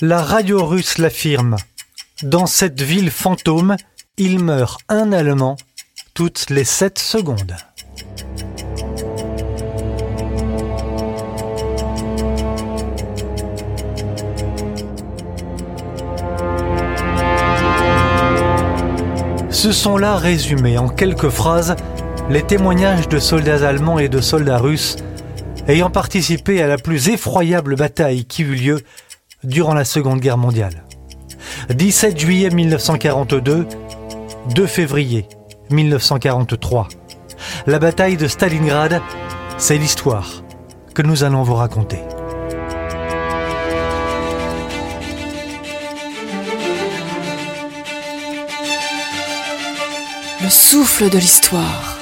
La radio russe l'affirme. Dans cette ville fantôme, il meurt un Allemand toutes les 7 secondes. Ce sont là résumés en quelques phrases les témoignages de soldats allemands et de soldats russes ayant participé à la plus effroyable bataille qui eut lieu durant la Seconde Guerre mondiale. 17 juillet 1942, 2 février 1943. La bataille de Stalingrad, c'est l'histoire que nous allons vous raconter. Le souffle de l'histoire.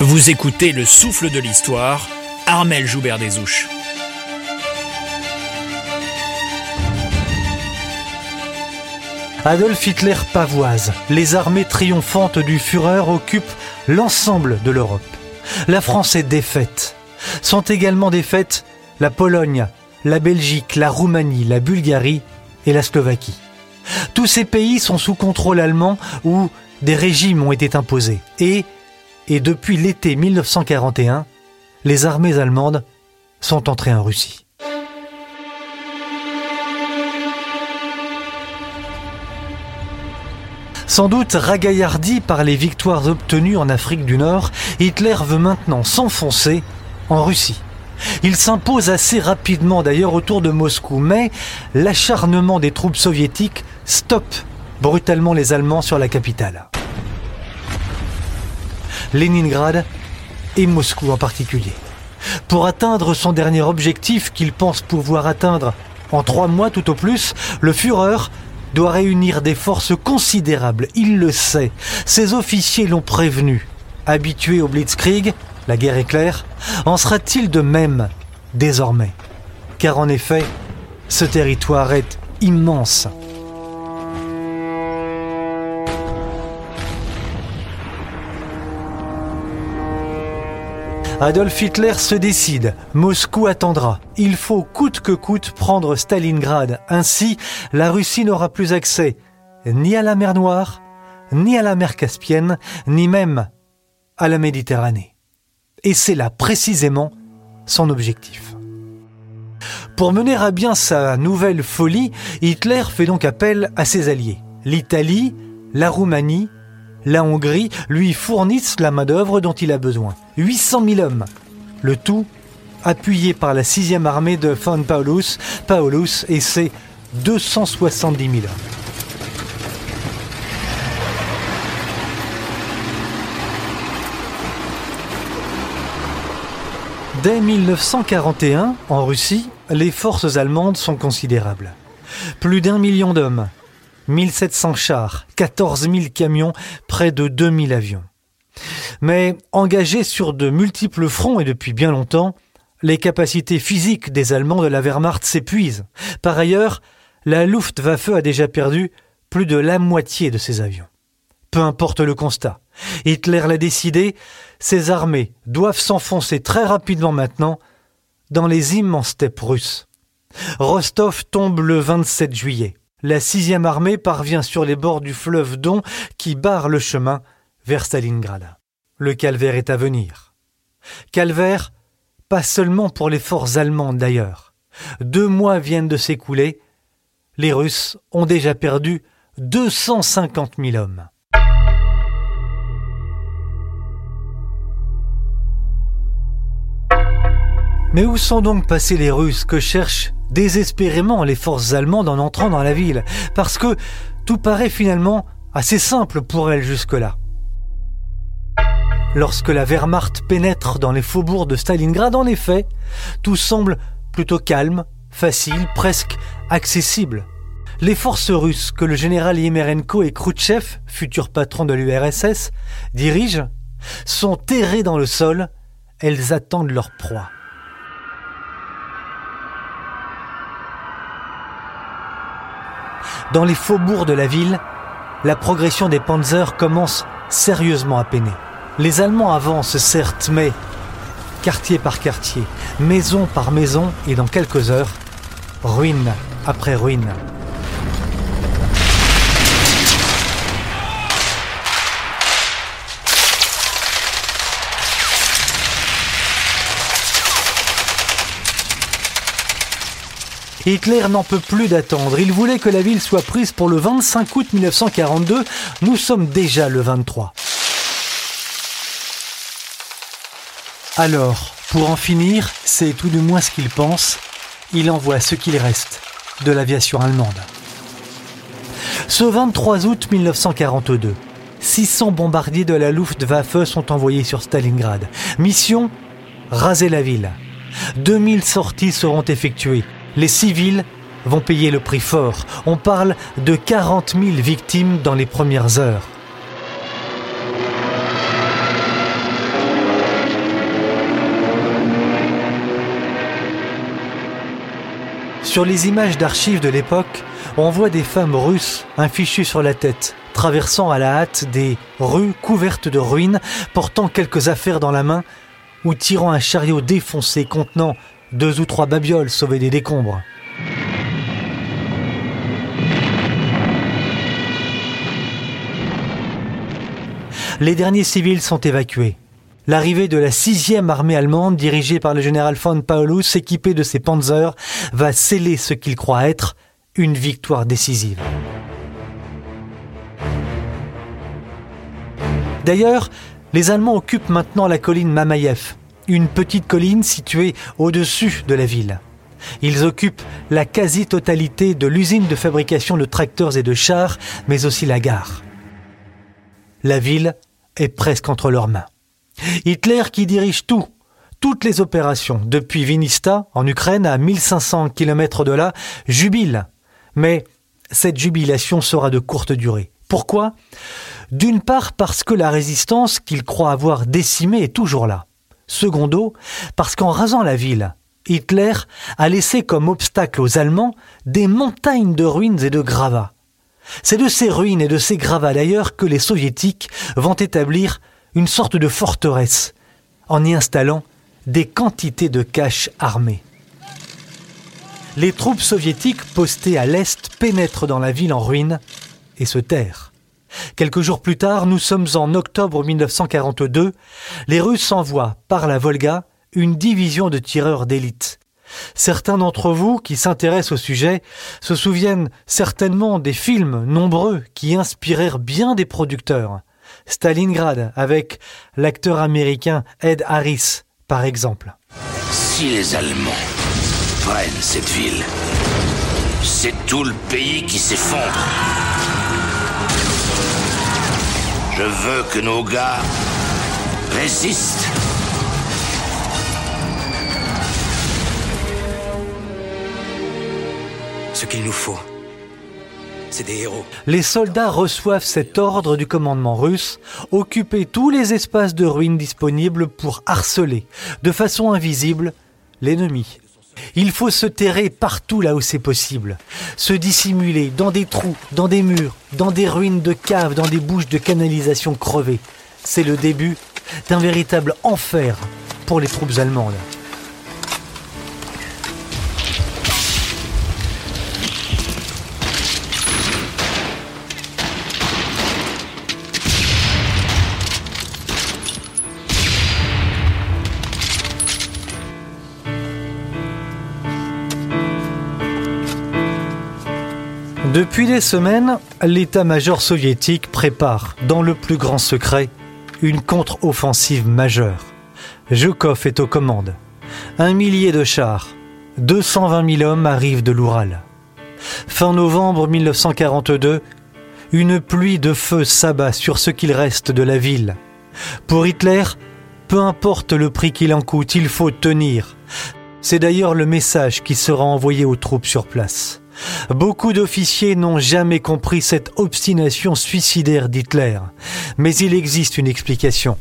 Vous écoutez Le souffle de l'histoire, Armel Joubert des Ouches. Adolf Hitler pavoise. Les armées triomphantes du Führer occupent l'ensemble de l'Europe. La France est défaite. Sont également défaites la Pologne, la Belgique, la Roumanie, la Bulgarie et la Slovaquie. Tous ces pays sont sous contrôle allemand où des régimes ont été imposés. Et, et depuis l'été 1941, les armées allemandes sont entrées en Russie. Sans doute ragaillardi par les victoires obtenues en Afrique du Nord, Hitler veut maintenant s'enfoncer en Russie. Il s'impose assez rapidement d'ailleurs autour de Moscou, mais l'acharnement des troupes soviétiques stoppe brutalement les Allemands sur la capitale. Leningrad et Moscou en particulier. Pour atteindre son dernier objectif qu'il pense pouvoir atteindre en trois mois tout au plus, le Führer doit réunir des forces considérables, il le sait. Ses officiers l'ont prévenu. Habitué au blitzkrieg, la guerre éclair, en sera-t-il de même désormais? Car en effet, ce territoire est immense. Adolf Hitler se décide. Moscou attendra. Il faut coûte que coûte prendre Stalingrad. Ainsi, la Russie n'aura plus accès ni à la mer Noire, ni à la mer Caspienne, ni même à la Méditerranée. Et c'est là précisément son objectif. Pour mener à bien sa nouvelle folie, Hitler fait donc appel à ses alliés. L'Italie, la Roumanie, la Hongrie lui fournissent la main-d'œuvre dont il a besoin. 800 000 hommes. Le tout appuyé par la 6e armée de von Paulus, Paulus et ses 270 000 hommes. Dès 1941, en Russie, les forces allemandes sont considérables. Plus d'un million d'hommes, 1700 chars, 14 000 camions, près de 2000 avions. Mais engagés sur de multiples fronts et depuis bien longtemps, les capacités physiques des Allemands de la Wehrmacht s'épuisent. Par ailleurs, la Luftwaffe a déjà perdu plus de la moitié de ses avions. Peu importe le constat, Hitler l'a décidé, ses armées doivent s'enfoncer très rapidement maintenant dans les immenses steppes russes. Rostov tombe le 27 juillet la sixième armée parvient sur les bords du fleuve Don qui barre le chemin vers Stalingrad. Le calvaire est à venir. Calvaire, pas seulement pour les forces allemandes d'ailleurs. Deux mois viennent de s'écouler. Les Russes ont déjà perdu 250 000 hommes. Mais où sont donc passés les Russes que cherchent désespérément les forces allemandes en entrant dans la ville Parce que tout paraît finalement assez simple pour elles jusque-là. Lorsque la Wehrmacht pénètre dans les faubourgs de Stalingrad, en effet, tout semble plutôt calme, facile, presque accessible. Les forces russes que le général Yemerenko et Khrouchtchev, futur patron de l'URSS, dirigent, sont terrées dans le sol, elles attendent leur proie. Dans les faubourgs de la ville, la progression des Panzers commence sérieusement à peiner. Les Allemands avancent certes, mais quartier par quartier, maison par maison, et dans quelques heures, ruine après ruine. Hitler n'en peut plus d'attendre. Il voulait que la ville soit prise pour le 25 août 1942. Nous sommes déjà le 23. Alors, pour en finir, c'est tout du moins ce qu'il pense, il envoie ce qu'il reste de l'aviation allemande. Ce 23 août 1942, 600 bombardiers de la Luftwaffe sont envoyés sur Stalingrad. Mission raser la ville. 2000 sorties seront effectuées. Les civils vont payer le prix fort. On parle de 40 000 victimes dans les premières heures. Sur les images d'archives de l'époque, on voit des femmes russes, un fichu sur la tête, traversant à la hâte des rues couvertes de ruines, portant quelques affaires dans la main, ou tirant un chariot défoncé contenant deux ou trois babioles sauvées des décombres. Les derniers civils sont évacués. L'arrivée de la sixième armée allemande, dirigée par le général von Paulus, équipée de ses panzers, va sceller ce qu'il croit être une victoire décisive. D'ailleurs, les Allemands occupent maintenant la colline Mamayev, une petite colline située au-dessus de la ville. Ils occupent la quasi-totalité de l'usine de fabrication de tracteurs et de chars, mais aussi la gare. La ville est presque entre leurs mains. Hitler qui dirige tout, toutes les opérations, depuis Vinista, en Ukraine, à 1500 km de là, jubile. Mais cette jubilation sera de courte durée. Pourquoi? D'une part parce que la résistance qu'il croit avoir décimée est toujours là. Secondo, parce qu'en rasant la ville, Hitler a laissé comme obstacle aux Allemands des montagnes de ruines et de gravats. C'est de ces ruines et de ces gravats d'ailleurs que les soviétiques vont établir une sorte de forteresse en y installant des quantités de caches armées. Les troupes soviétiques postées à l'est pénètrent dans la ville en ruine et se terrent. Quelques jours plus tard, nous sommes en octobre 1942, les Russes envoient par la Volga une division de tireurs d'élite. Certains d'entre vous qui s'intéressent au sujet se souviennent certainement des films nombreux qui inspirèrent bien des producteurs. Stalingrad avec l'acteur américain Ed Harris, par exemple. Si les Allemands prennent cette ville, c'est tout le pays qui s'effondre. Je veux que nos gars résistent. Ce qu'il nous faut, c'est des héros. Les soldats reçoivent cet ordre du commandement russe, occuper tous les espaces de ruines disponibles pour harceler, de façon invisible, l'ennemi. Il faut se terrer partout là où c'est possible, se dissimuler dans des trous, dans des murs, dans des ruines de caves, dans des bouches de canalisation crevées. C'est le début d'un véritable enfer pour les troupes allemandes. Depuis des semaines, l'état-major soviétique prépare, dans le plus grand secret, une contre-offensive majeure. Zhukov est aux commandes. Un millier de chars, 220 000 hommes arrivent de l'Oural. Fin novembre 1942, une pluie de feu s'abat sur ce qu'il reste de la ville. Pour Hitler, peu importe le prix qu'il en coûte, il faut tenir. C'est d'ailleurs le message qui sera envoyé aux troupes sur place. Beaucoup d'officiers n'ont jamais compris cette obstination suicidaire d'Hitler. Mais il existe une explication.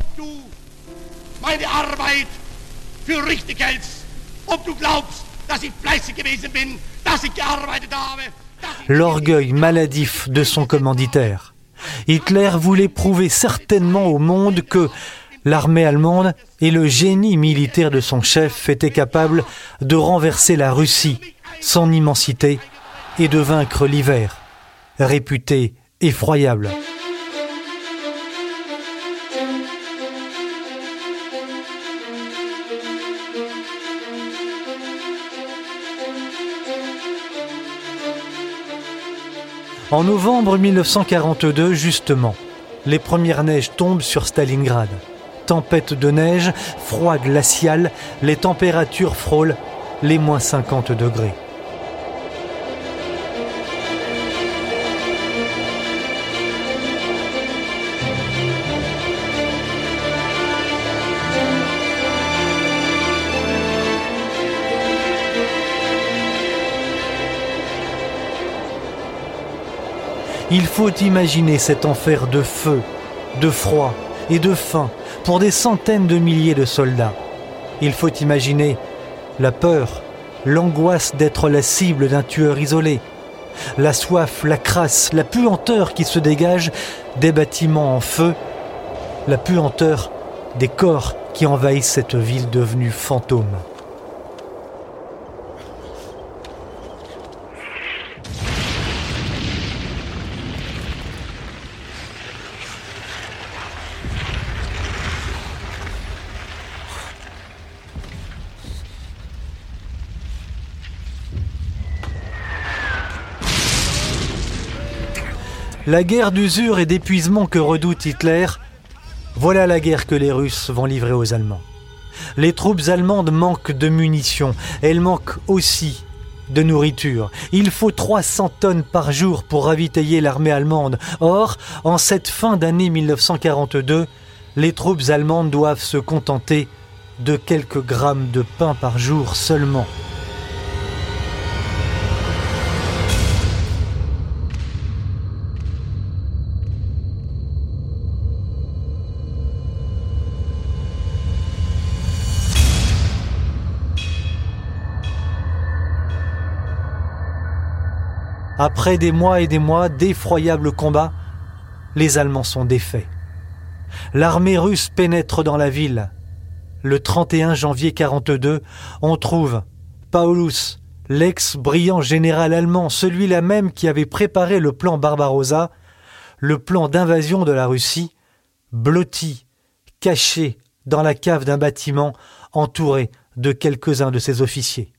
L'orgueil maladif de son commanditaire. Hitler voulait prouver certainement au monde que l'armée allemande et le génie militaire de son chef étaient capables de renverser la Russie son immensité et de vaincre l'hiver, réputé effroyable. En novembre 1942, justement, les premières neiges tombent sur Stalingrad. Tempête de neige, froid glacial, les températures frôlent les moins 50 degrés. Il faut imaginer cet enfer de feu, de froid et de faim pour des centaines de milliers de soldats. Il faut imaginer la peur, l'angoisse d'être la cible d'un tueur isolé, la soif, la crasse, la puanteur qui se dégage des bâtiments en feu, la puanteur des corps qui envahissent cette ville devenue fantôme. La guerre d'usure et d'épuisement que redoute Hitler, voilà la guerre que les Russes vont livrer aux Allemands. Les troupes allemandes manquent de munitions, elles manquent aussi de nourriture. Il faut 300 tonnes par jour pour ravitailler l'armée allemande. Or, en cette fin d'année 1942, les troupes allemandes doivent se contenter de quelques grammes de pain par jour seulement. Après des mois et des mois d'effroyables combats, les Allemands sont défaits. L'armée russe pénètre dans la ville. Le 31 janvier 42, on trouve Paulus, l'ex-brillant général allemand, celui-là même qui avait préparé le plan Barbarossa, le plan d'invasion de la Russie, blotti, caché dans la cave d'un bâtiment entouré de quelques-uns de ses officiers.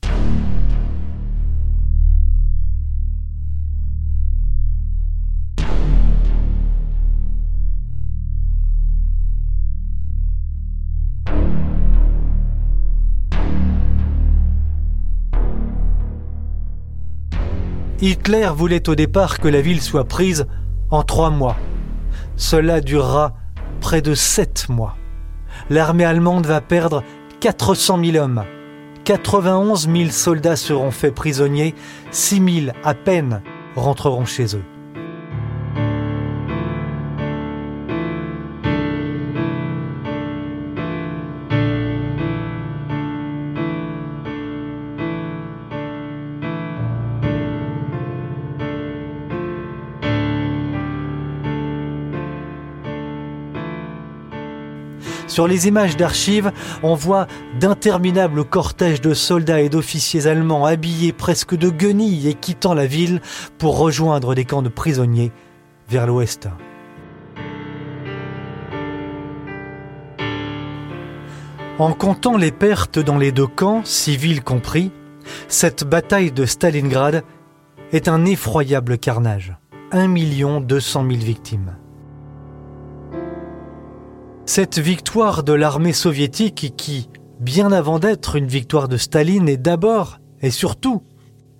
Hitler voulait au départ que la ville soit prise en trois mois. Cela durera près de sept mois. L'armée allemande va perdre 400 000 hommes. 91 000 soldats seront faits prisonniers, 6 000 à peine rentreront chez eux. Sur les images d'archives, on voit d'interminables cortèges de soldats et d'officiers allemands habillés presque de guenilles et quittant la ville pour rejoindre des camps de prisonniers vers l'ouest. En comptant les pertes dans les deux camps, civils compris, cette bataille de Stalingrad est un effroyable carnage. 1 200 000 victimes. Cette victoire de l'armée soviétique qui, bien avant d'être une victoire de Staline, est d'abord et surtout,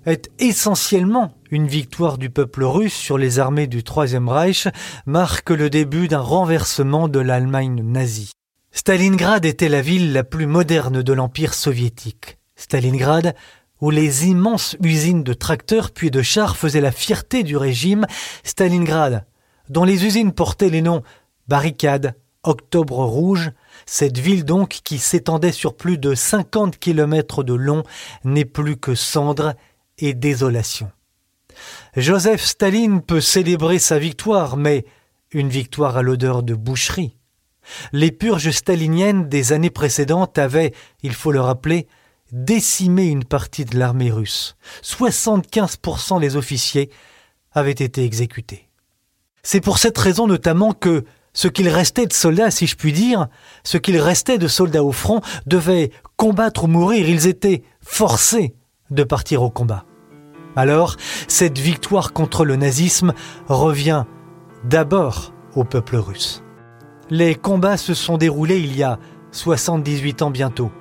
est essentiellement une victoire du peuple russe sur les armées du Troisième Reich, marque le début d'un renversement de l'Allemagne nazie. Stalingrad était la ville la plus moderne de l'Empire soviétique. Stalingrad, où les immenses usines de tracteurs puis de chars faisaient la fierté du régime, Stalingrad, dont les usines portaient les noms barricades, Octobre Rouge, cette ville donc qui s'étendait sur plus de 50 kilomètres de long n'est plus que cendres et désolation. Joseph Staline peut célébrer sa victoire, mais une victoire à l'odeur de boucherie. Les purges staliniennes des années précédentes avaient, il faut le rappeler, décimé une partie de l'armée russe. 75% des officiers avaient été exécutés. C'est pour cette raison notamment que ce qu'il restait de soldats, si je puis dire, ce qu'il restait de soldats au front, devait combattre ou mourir. Ils étaient forcés de partir au combat. Alors, cette victoire contre le nazisme revient d'abord au peuple russe. Les combats se sont déroulés il y a 78 ans bientôt.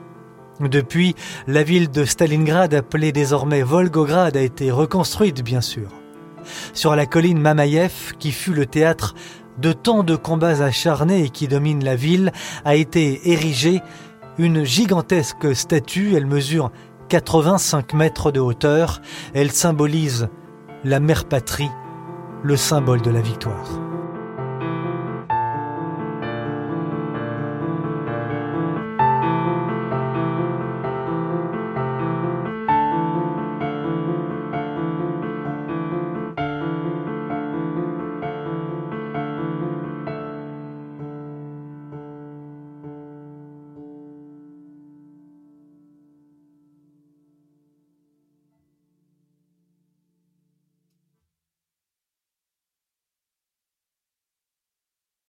Depuis, la ville de Stalingrad, appelée désormais Volgograd, a été reconstruite, bien sûr. Sur la colline Mamayev, qui fut le théâtre de tant de combats acharnés qui domine la ville, a été érigée une gigantesque statue. Elle mesure 85 mètres de hauteur. Elle symbolise la mère patrie, le symbole de la victoire.